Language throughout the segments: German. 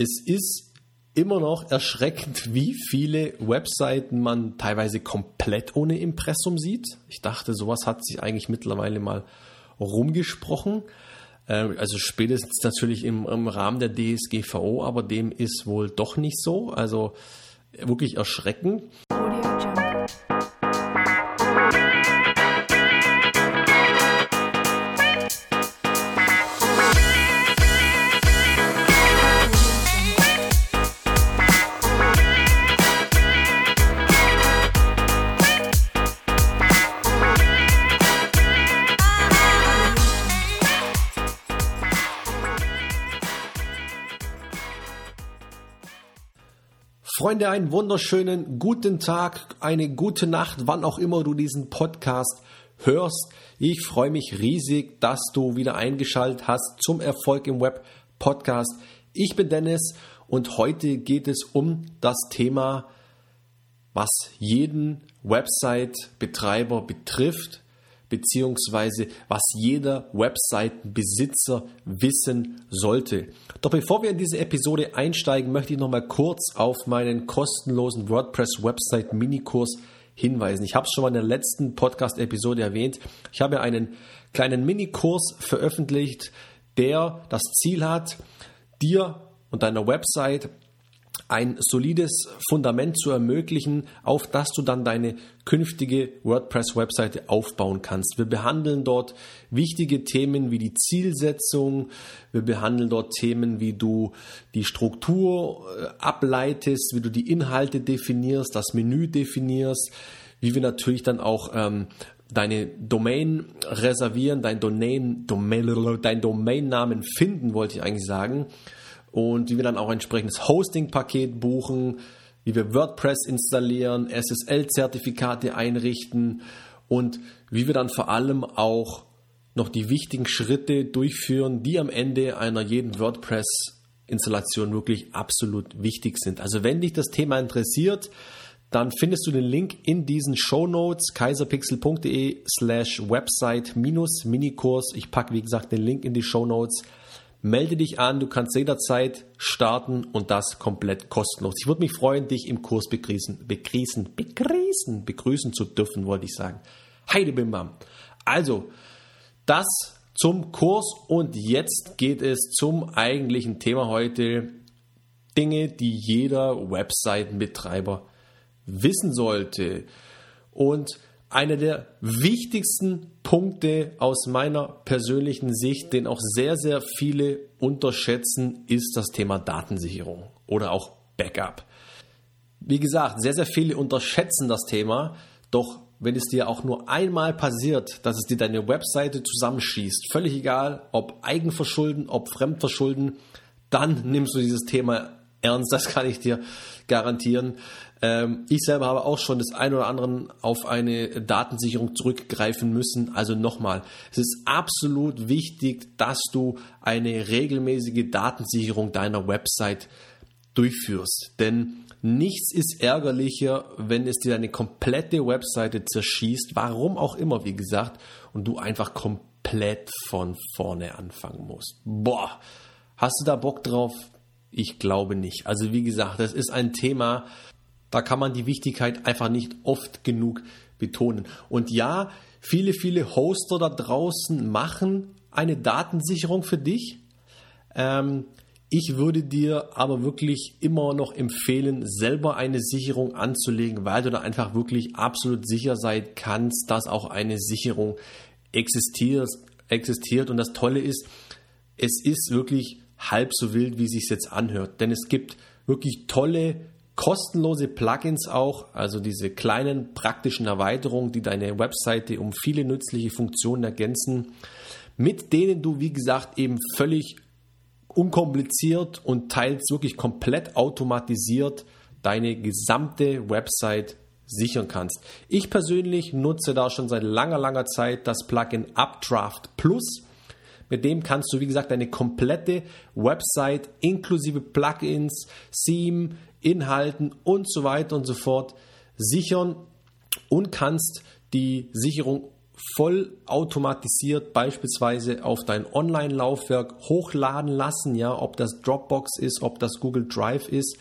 es ist immer noch erschreckend, wie viele Webseiten man teilweise komplett ohne Impressum sieht. Ich dachte, sowas hat sich eigentlich mittlerweile mal rumgesprochen. Äh, also spätestens natürlich im, im Rahmen der DSGVO, aber dem ist wohl doch nicht so. Also wirklich erschreckend. Freunde, einen wunderschönen guten Tag, eine gute Nacht, wann auch immer du diesen Podcast hörst. Ich freue mich riesig, dass du wieder eingeschaltet hast zum Erfolg im Web Podcast. Ich bin Dennis und heute geht es um das Thema, was jeden Website-Betreiber betrifft beziehungsweise was jeder Webseitenbesitzer wissen sollte. Doch bevor wir in diese Episode einsteigen, möchte ich noch mal kurz auf meinen kostenlosen WordPress-Website Minikurs hinweisen. Ich habe es schon mal in der letzten Podcast-Episode erwähnt. Ich habe einen kleinen Minikurs veröffentlicht, der das Ziel hat, dir und deiner Website ein solides Fundament zu ermöglichen, auf das du dann deine künftige WordPress-Webseite aufbauen kannst. Wir behandeln dort wichtige Themen wie die Zielsetzung, wir behandeln dort Themen, wie du die Struktur äh, ableitest, wie du die Inhalte definierst, das Menü definierst, wie wir natürlich dann auch ähm, deine Domain reservieren, dein Domain, Domain, dein Domainnamen finden, wollte ich eigentlich sagen und wie wir dann auch entsprechendes Hosting-Paket buchen, wie wir WordPress installieren, SSL-Zertifikate einrichten und wie wir dann vor allem auch noch die wichtigen Schritte durchführen, die am Ende einer jeden WordPress-Installation wirklich absolut wichtig sind. Also wenn dich das Thema interessiert, dann findest du den Link in diesen Show Notes kaiserpixel.de slash website minus Minikurs. Ich packe wie gesagt den Link in die Show Notes. Melde dich an, du kannst jederzeit starten und das komplett kostenlos. Ich würde mich freuen, dich im Kurs begrüßen, begrüßen, begrüßen, begrüßen zu dürfen, wollte ich sagen. Heide Bimbam. Also, das zum Kurs und jetzt geht es zum eigentlichen Thema heute. Dinge, die jeder Webseitenbetreiber wissen sollte. Und einer der wichtigsten Punkte aus meiner persönlichen Sicht, den auch sehr, sehr viele unterschätzen, ist das Thema Datensicherung oder auch Backup. Wie gesagt, sehr, sehr viele unterschätzen das Thema, doch wenn es dir auch nur einmal passiert, dass es dir deine Webseite zusammenschießt, völlig egal, ob Eigenverschulden, ob Fremdverschulden, dann nimmst du dieses Thema ernst, das kann ich dir garantieren. Ähm, ich selber habe auch schon des ein oder anderen auf eine Datensicherung zurückgreifen müssen. Also nochmal, es ist absolut wichtig, dass du eine regelmäßige Datensicherung deiner Website durchführst. Denn nichts ist ärgerlicher, wenn es dir deine komplette Webseite zerschießt, warum auch immer, wie gesagt, und du einfach komplett von vorne anfangen musst. Boah, hast du da Bock drauf? Ich glaube nicht. Also wie gesagt, das ist ein Thema, da kann man die Wichtigkeit einfach nicht oft genug betonen. Und ja, viele, viele Hoster da draußen machen eine Datensicherung für dich. Ähm, ich würde dir aber wirklich immer noch empfehlen, selber eine Sicherung anzulegen, weil du da einfach wirklich absolut sicher sein kannst, dass auch eine Sicherung existiert. existiert. Und das Tolle ist, es ist wirklich halb so wild, wie es sich jetzt anhört. Denn es gibt wirklich tolle kostenlose Plugins auch, also diese kleinen praktischen Erweiterungen, die deine Webseite um viele nützliche Funktionen ergänzen, mit denen du, wie gesagt, eben völlig unkompliziert und teils wirklich komplett automatisiert deine gesamte Website sichern kannst. Ich persönlich nutze da schon seit langer, langer Zeit das Plugin Updraft Plus. Mit dem kannst du, wie gesagt, deine komplette Website inklusive Plugins, Theme, Inhalten und so weiter und so fort sichern und kannst die Sicherung voll automatisiert beispielsweise auf dein Online-Laufwerk hochladen lassen, ja, ob das Dropbox ist, ob das Google Drive ist.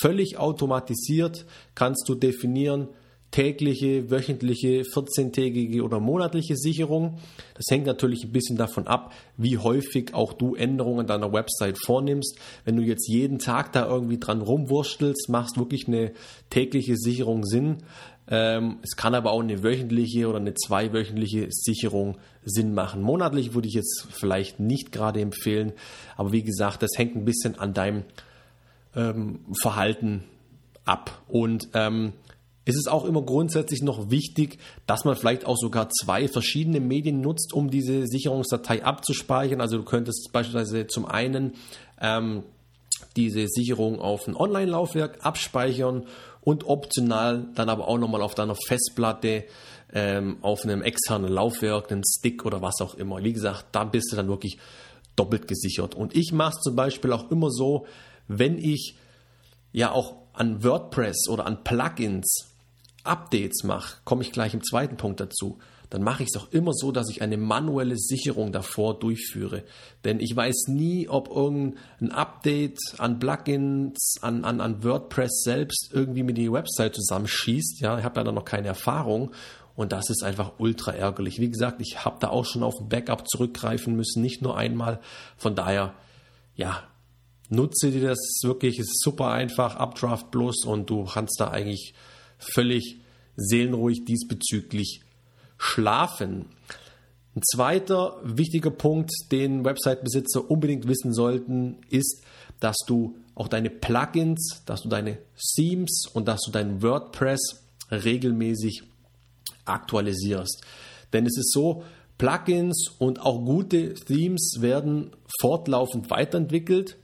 Völlig automatisiert kannst du definieren, tägliche, wöchentliche, 14-tägige oder monatliche Sicherung. Das hängt natürlich ein bisschen davon ab, wie häufig auch du Änderungen deiner Website vornimmst. Wenn du jetzt jeden Tag da irgendwie dran rumwurstelst, machst wirklich eine tägliche Sicherung Sinn. Ähm, es kann aber auch eine wöchentliche oder eine zweiwöchentliche Sicherung Sinn machen. Monatlich würde ich jetzt vielleicht nicht gerade empfehlen, aber wie gesagt, das hängt ein bisschen an deinem ähm, Verhalten ab. Und ähm, es ist auch immer grundsätzlich noch wichtig, dass man vielleicht auch sogar zwei verschiedene Medien nutzt, um diese Sicherungsdatei abzuspeichern. Also du könntest beispielsweise zum einen ähm, diese Sicherung auf ein Online-Laufwerk abspeichern und optional dann aber auch nochmal auf deiner Festplatte ähm, auf einem externen Laufwerk, einen Stick oder was auch immer. Wie gesagt, da bist du dann wirklich doppelt gesichert. Und ich mache es zum Beispiel auch immer so, wenn ich ja auch an WordPress oder an Plugins Updates mache, komme ich gleich im zweiten Punkt dazu, dann mache ich es auch immer so, dass ich eine manuelle Sicherung davor durchführe. Denn ich weiß nie, ob irgendein Update an Plugins, an, an, an WordPress selbst irgendwie mit die Website zusammenschießt. Ja, ich habe da noch keine Erfahrung und das ist einfach ultra ärgerlich. Wie gesagt, ich habe da auch schon auf ein Backup zurückgreifen müssen, nicht nur einmal. Von daher, ja, nutze dir das wirklich, es ist super einfach, Updraft Plus und du kannst da eigentlich völlig seelenruhig diesbezüglich schlafen. Ein zweiter wichtiger Punkt, den Website-Besitzer unbedingt wissen sollten, ist, dass du auch deine Plugins, dass du deine Themes und dass du dein WordPress regelmäßig aktualisierst. Denn es ist so, Plugins und auch gute Themes werden fortlaufend weiterentwickelt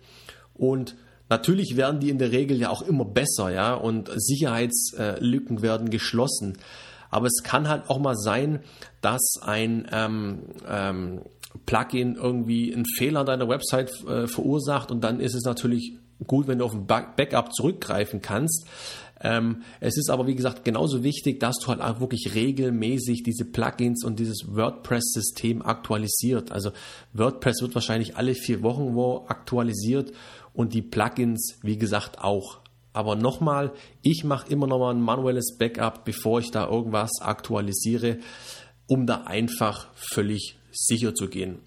und Natürlich werden die in der Regel ja auch immer besser, ja, und Sicherheitslücken werden geschlossen. Aber es kann halt auch mal sein, dass ein ähm, ähm, Plugin irgendwie einen Fehler an deiner Website äh, verursacht und dann ist es natürlich gut, wenn du auf ein Backup zurückgreifen kannst. Ähm, es ist aber, wie gesagt, genauso wichtig, dass du halt auch wirklich regelmäßig diese Plugins und dieses WordPress-System aktualisiert. Also WordPress wird wahrscheinlich alle vier Wochen wo aktualisiert und die Plugins, wie gesagt, auch. Aber nochmal, ich mache immer nochmal ein manuelles Backup, bevor ich da irgendwas aktualisiere, um da einfach völlig sicher zu gehen.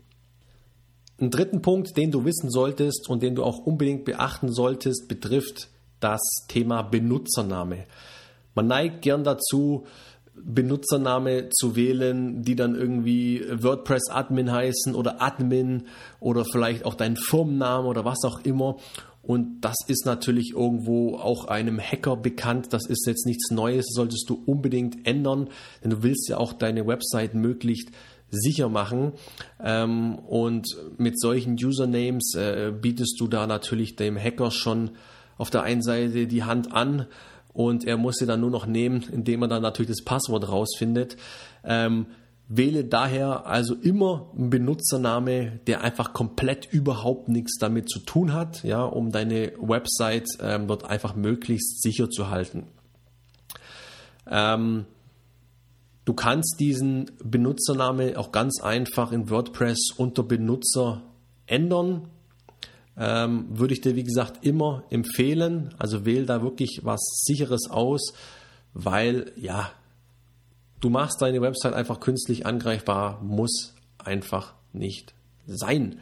Ein dritten Punkt, den du wissen solltest und den du auch unbedingt beachten solltest, betrifft das Thema Benutzername. Man neigt gern dazu, Benutzername zu wählen, die dann irgendwie WordPress Admin heißen oder Admin oder vielleicht auch dein Firmennamen oder was auch immer. Und das ist natürlich irgendwo auch einem Hacker bekannt. Das ist jetzt nichts Neues, solltest du unbedingt ändern, denn du willst ja auch deine Website möglichst sicher machen. Ähm, und mit solchen Usernames äh, bietest du da natürlich dem Hacker schon auf der einen Seite die Hand an und er muss sie dann nur noch nehmen, indem er dann natürlich das Passwort rausfindet. Ähm, wähle daher also immer einen Benutzername, der einfach komplett überhaupt nichts damit zu tun hat, ja, um deine Website ähm, dort einfach möglichst sicher zu halten. Ähm, du kannst diesen Benutzername auch ganz einfach in WordPress unter Benutzer ändern ähm, würde ich dir, wie gesagt, immer empfehlen. Also wähl da wirklich was Sicheres aus, weil ja, du machst deine Website einfach künstlich angreifbar, muss einfach nicht sein.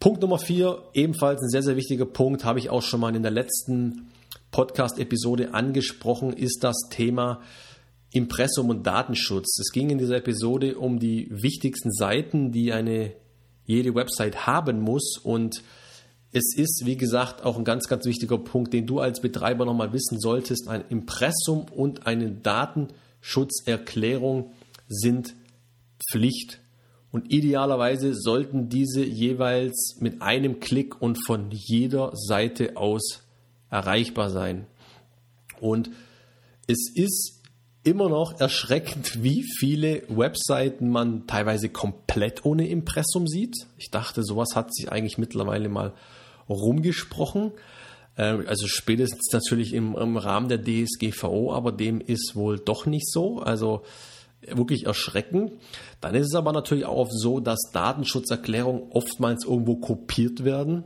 Punkt Nummer vier, ebenfalls ein sehr, sehr wichtiger Punkt, habe ich auch schon mal in der letzten Podcast-Episode angesprochen, ist das Thema Impressum und Datenschutz. Es ging in dieser Episode um die wichtigsten Seiten, die eine jede Website haben muss. Und es ist, wie gesagt, auch ein ganz, ganz wichtiger Punkt, den du als Betreiber nochmal wissen solltest. Ein Impressum und eine Datenschutzerklärung sind Pflicht. Und idealerweise sollten diese jeweils mit einem Klick und von jeder Seite aus erreichbar sein. Und es ist immer noch erschreckend, wie viele Webseiten man teilweise komplett ohne Impressum sieht. Ich dachte, sowas hat sich eigentlich mittlerweile mal rumgesprochen. Ähm, also spätestens natürlich im, im Rahmen der DSGVO, aber dem ist wohl doch nicht so. Also wirklich erschrecken. Dann ist es aber natürlich auch so, dass Datenschutzerklärungen oftmals irgendwo kopiert werden,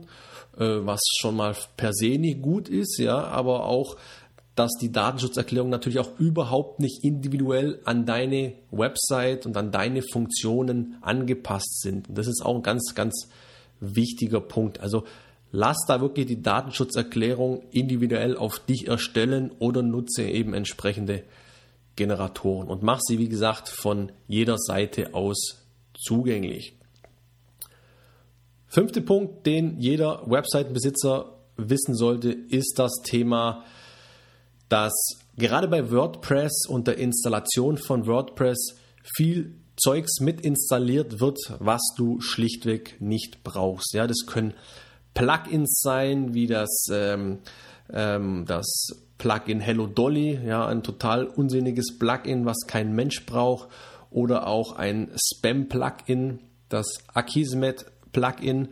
äh, was schon mal per se nicht gut ist, ja, aber auch dass die Datenschutzerklärungen natürlich auch überhaupt nicht individuell an deine Website und an deine Funktionen angepasst sind. das ist auch ein ganz, ganz wichtiger Punkt. Also lass da wirklich die Datenschutzerklärung individuell auf dich erstellen oder nutze eben entsprechende Generatoren und mach sie, wie gesagt, von jeder Seite aus zugänglich. Fünfter Punkt, den jeder Webseitenbesitzer wissen sollte, ist das Thema, dass gerade bei WordPress und der Installation von WordPress viel Zeugs mit installiert wird, was du schlichtweg nicht brauchst. Ja, das können Plugins sein, wie das, ähm, ähm, das Plugin Hello Dolly, ja, ein total unsinniges Plugin, was kein Mensch braucht, oder auch ein Spam-Plugin, das Akismet Plugin,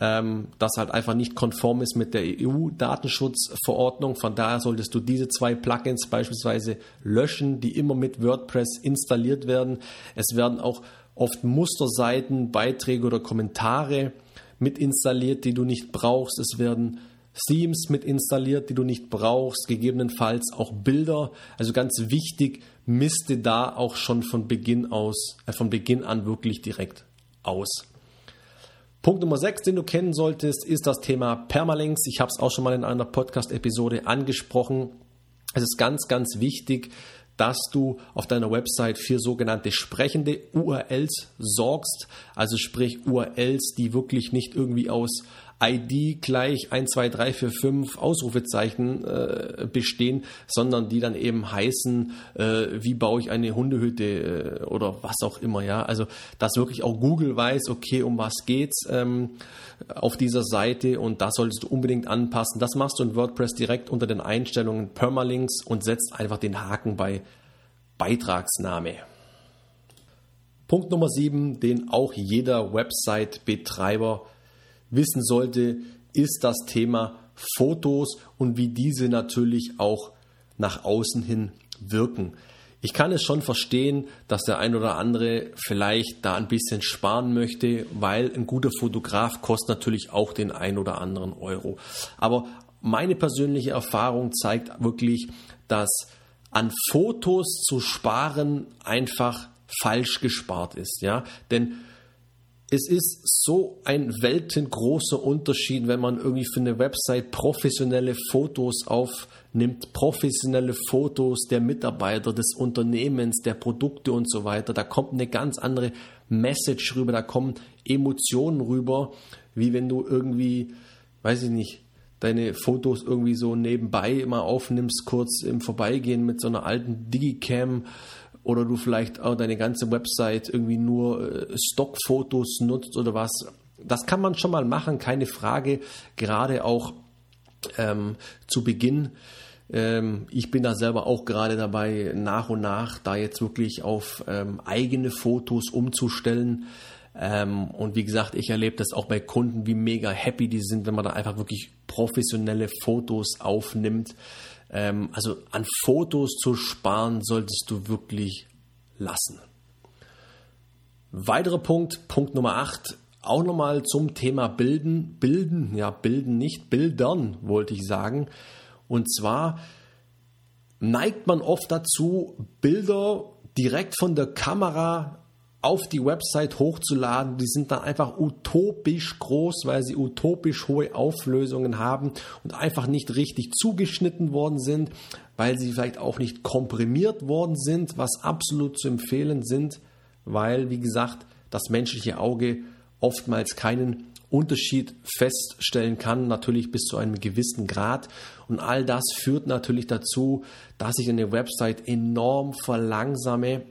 ähm, das halt einfach nicht konform ist mit der EU-Datenschutzverordnung. Von daher solltest du diese zwei Plugins beispielsweise löschen, die immer mit WordPress installiert werden. Es werden auch oft Musterseiten, Beiträge oder Kommentare mit installiert, die du nicht brauchst. Es werden Themes mit installiert, die du nicht brauchst, gegebenenfalls auch Bilder. Also ganz wichtig, misste da auch schon von Beginn aus, äh, von Beginn an wirklich direkt aus. Punkt Nummer 6, den du kennen solltest, ist das Thema Permalinks. Ich habe es auch schon mal in einer Podcast-Episode angesprochen. Es ist ganz, ganz wichtig, dass du auf deiner Website für sogenannte sprechende URLs sorgst, also sprich URLs, die wirklich nicht irgendwie aus ID gleich 1, 2, 3, 4, 5 Ausrufezeichen äh, bestehen, sondern die dann eben heißen, äh, wie baue ich eine Hundehütte äh, oder was auch immer, ja. Also, dass wirklich auch Google weiß, okay, um was geht's ähm, auf dieser Seite und das solltest du unbedingt anpassen. Das machst du in WordPress direkt unter den Einstellungen Permalinks und setzt einfach den Haken bei Beitragsname. Punkt Nummer 7, den auch jeder Website-Betreiber wissen sollte, ist das Thema Fotos und wie diese natürlich auch nach außen hin wirken. Ich kann es schon verstehen, dass der ein oder andere vielleicht da ein bisschen sparen möchte, weil ein guter Fotograf kostet natürlich auch den ein oder anderen Euro. Aber meine persönliche Erfahrung zeigt wirklich, dass an Fotos zu sparen einfach falsch gespart ist, ja, denn es ist so ein weltengroßer Unterschied, wenn man irgendwie für eine Website professionelle Fotos aufnimmt, professionelle Fotos der Mitarbeiter, des Unternehmens, der Produkte und so weiter. Da kommt eine ganz andere Message rüber, da kommen Emotionen rüber, wie wenn du irgendwie, weiß ich nicht, deine Fotos irgendwie so nebenbei mal aufnimmst, kurz im Vorbeigehen mit so einer alten Digicam oder du vielleicht auch deine ganze Website irgendwie nur äh, Stockfotos nutzt oder was. Das kann man schon mal machen, keine Frage. Gerade auch ähm, zu Beginn. Ähm, ich bin da selber auch gerade dabei, nach und nach da jetzt wirklich auf ähm, eigene Fotos umzustellen. Ähm, und wie gesagt, ich erlebe das auch bei Kunden, wie mega happy die sind, wenn man da einfach wirklich professionelle Fotos aufnimmt. Ähm, also an Fotos zu sparen solltest du wirklich lassen. Weiterer Punkt, Punkt Nummer 8, auch nochmal zum Thema Bilden. Bilden, ja, bilden nicht, bildern wollte ich sagen. Und zwar neigt man oft dazu, Bilder direkt von der Kamera auf die Website hochzuladen. Die sind dann einfach utopisch groß, weil sie utopisch hohe Auflösungen haben und einfach nicht richtig zugeschnitten worden sind, weil sie vielleicht auch nicht komprimiert worden sind, was absolut zu empfehlen sind, weil, wie gesagt, das menschliche Auge oftmals keinen Unterschied feststellen kann, natürlich bis zu einem gewissen Grad. Und all das führt natürlich dazu, dass ich eine Website enorm verlangsame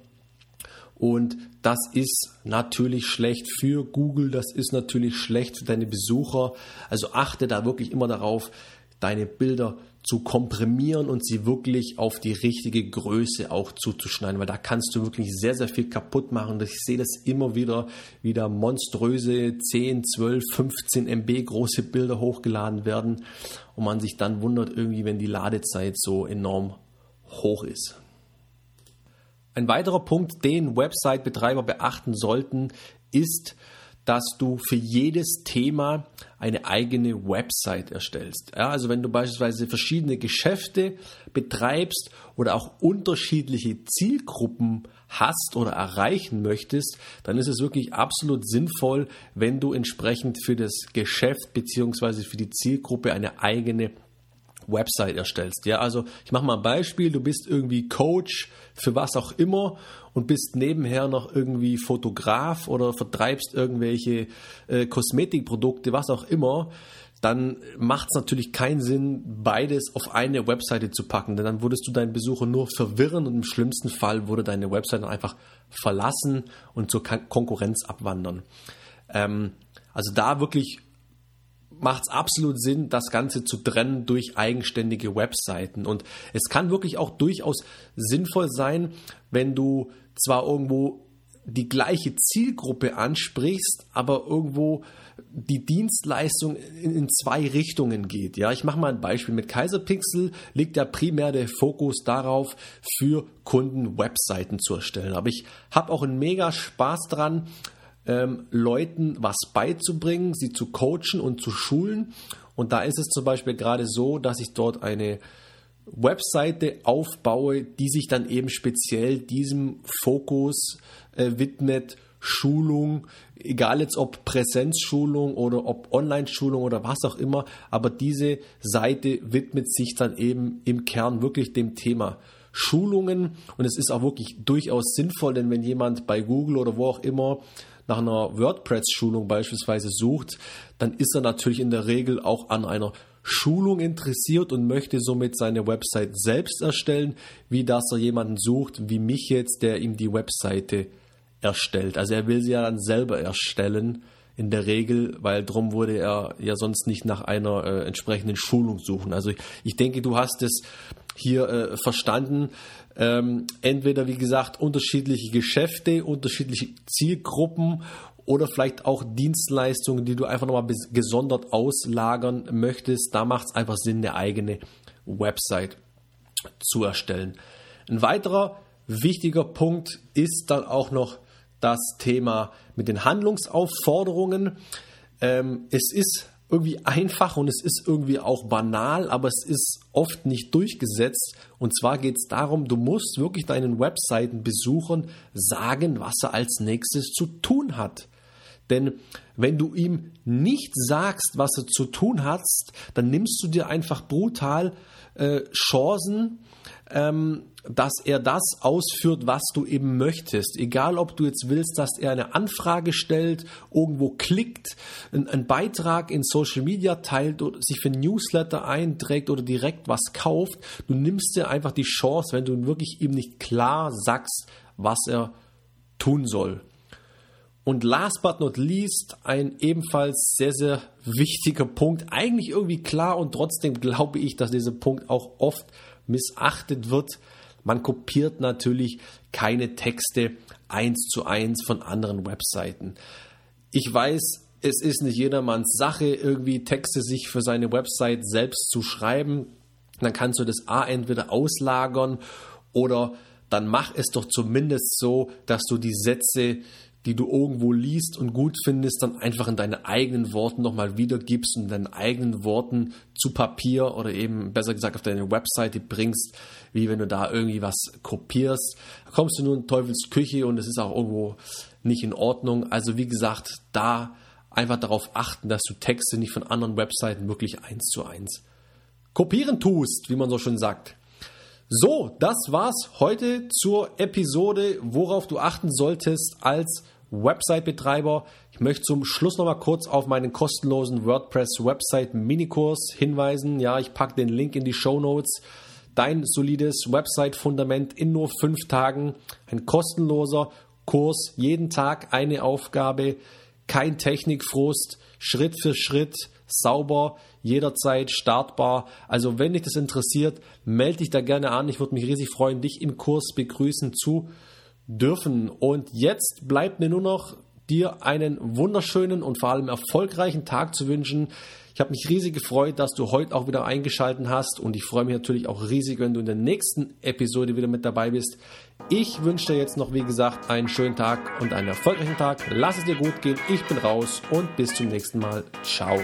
und das ist natürlich schlecht für Google, das ist natürlich schlecht für deine Besucher. Also achte da wirklich immer darauf, deine Bilder zu komprimieren und sie wirklich auf die richtige Größe auch zuzuschneiden, weil da kannst du wirklich sehr, sehr viel kaputt machen. Ich sehe das immer wieder, wie da monströse 10, 12, 15 MB große Bilder hochgeladen werden und man sich dann wundert irgendwie, wenn die Ladezeit so enorm hoch ist. Ein weiterer Punkt, den Website-Betreiber beachten sollten, ist, dass du für jedes Thema eine eigene Website erstellst. Ja, also wenn du beispielsweise verschiedene Geschäfte betreibst oder auch unterschiedliche Zielgruppen hast oder erreichen möchtest, dann ist es wirklich absolut sinnvoll, wenn du entsprechend für das Geschäft bzw. für die Zielgruppe eine eigene Website erstellst. Ja, also ich mache mal ein Beispiel. Du bist irgendwie Coach für was auch immer und bist nebenher noch irgendwie Fotograf oder vertreibst irgendwelche äh, Kosmetikprodukte, was auch immer. Dann macht es natürlich keinen Sinn, beides auf eine Webseite zu packen, denn dann würdest du deinen Besucher nur verwirren und im schlimmsten Fall würde deine Webseite dann einfach verlassen und zur Konkurrenz abwandern. Ähm, also da wirklich macht es absolut Sinn, das Ganze zu trennen durch eigenständige Webseiten. Und es kann wirklich auch durchaus sinnvoll sein, wenn du zwar irgendwo die gleiche Zielgruppe ansprichst, aber irgendwo die Dienstleistung in, zwei Richtungen geht. Ja, ich mache mal ein Beispiel. Mit Kaiserpixel liegt ja primär der Fokus darauf, für Kunden Webseiten zu erstellen. Aber ich habe auch einen mega Spaß dran, ähm, Leuten was beizubringen, sie zu coachen und zu schulen. Und da ist es zum Beispiel gerade so, dass ich dort eine Webseite aufbaue, die sich dann eben speziell diesem Fokus äh, widmet, Schulung, egal jetzt ob Präsenzschulung oder ob Online-Schulung oder was auch immer, aber diese Seite widmet sich dann eben im Kern wirklich dem Thema Schulungen und es ist auch wirklich durchaus sinnvoll, denn wenn jemand bei Google oder wo auch immer nach einer WordPress-Schulung beispielsweise sucht, dann ist er natürlich in der Regel auch an einer Schulung interessiert und möchte somit seine Website selbst erstellen, wie dass er jemanden sucht, wie mich jetzt, der ihm die Webseite erstellt. Also er will sie ja dann selber erstellen, in der Regel, weil drum würde er ja sonst nicht nach einer äh, entsprechenden Schulung suchen. Also ich, ich denke, du hast es hier äh, verstanden. Ähm, entweder, wie gesagt, unterschiedliche Geschäfte, unterschiedliche Zielgruppen oder vielleicht auch Dienstleistungen, die du einfach nochmal gesondert auslagern möchtest. Da macht es einfach Sinn, eine eigene Website zu erstellen. Ein weiterer wichtiger Punkt ist dann auch noch das Thema mit den Handlungsaufforderungen. Ähm, es ist irgendwie einfach und es ist irgendwie auch banal, aber es ist oft nicht durchgesetzt. Und zwar geht es darum, du musst wirklich deinen Webseitenbesuchern sagen, was er als nächstes zu tun hat. Denn wenn du ihm nicht sagst, was er zu tun hat, dann nimmst du dir einfach brutal äh, Chancen, ähm, dass er das ausführt, was du eben möchtest. Egal, ob du jetzt willst, dass er eine Anfrage stellt, irgendwo klickt, einen Beitrag in Social Media teilt oder sich für ein Newsletter einträgt oder direkt was kauft. Du nimmst dir einfach die Chance, wenn du wirklich ihm nicht klar sagst, was er tun soll. Und last but not least, ein ebenfalls sehr, sehr wichtiger Punkt, eigentlich irgendwie klar und trotzdem glaube ich, dass dieser Punkt auch oft missachtet wird. Man kopiert natürlich keine Texte eins zu eins von anderen Webseiten. Ich weiß, es ist nicht jedermanns Sache, irgendwie Texte sich für seine Website selbst zu schreiben. Dann kannst du das A entweder auslagern oder dann mach es doch zumindest so, dass du die Sätze, die du irgendwo liest und gut findest, dann einfach in deinen eigenen Worten nochmal wiedergibst und in deinen eigenen Worten zu Papier oder eben besser gesagt auf deine Webseite bringst, wie wenn du da irgendwie was kopierst. Da kommst du nur in Teufels Küche und es ist auch irgendwo nicht in Ordnung. Also wie gesagt, da einfach darauf achten, dass du Texte nicht von anderen Webseiten wirklich eins zu eins kopieren tust, wie man so schön sagt. So, das war's heute zur Episode, worauf du achten solltest als Website-Betreiber. Ich möchte zum Schluss noch mal kurz auf meinen kostenlosen WordPress-Website-Minikurs hinweisen. Ja, ich packe den Link in die Show Notes. Dein solides Website-Fundament in nur fünf Tagen. Ein kostenloser Kurs, jeden Tag eine Aufgabe, kein Technikfrust, Schritt für Schritt, sauber, jederzeit startbar. Also wenn dich das interessiert, melde dich da gerne an. Ich würde mich riesig freuen, dich im Kurs begrüßen zu dürfen. Und jetzt bleibt mir nur noch dir einen wunderschönen und vor allem erfolgreichen Tag zu wünschen. Ich habe mich riesig gefreut, dass du heute auch wieder eingeschaltet hast und ich freue mich natürlich auch riesig, wenn du in der nächsten Episode wieder mit dabei bist. Ich wünsche dir jetzt noch, wie gesagt, einen schönen Tag und einen erfolgreichen Tag. Lass es dir gut gehen. Ich bin raus und bis zum nächsten Mal. Ciao.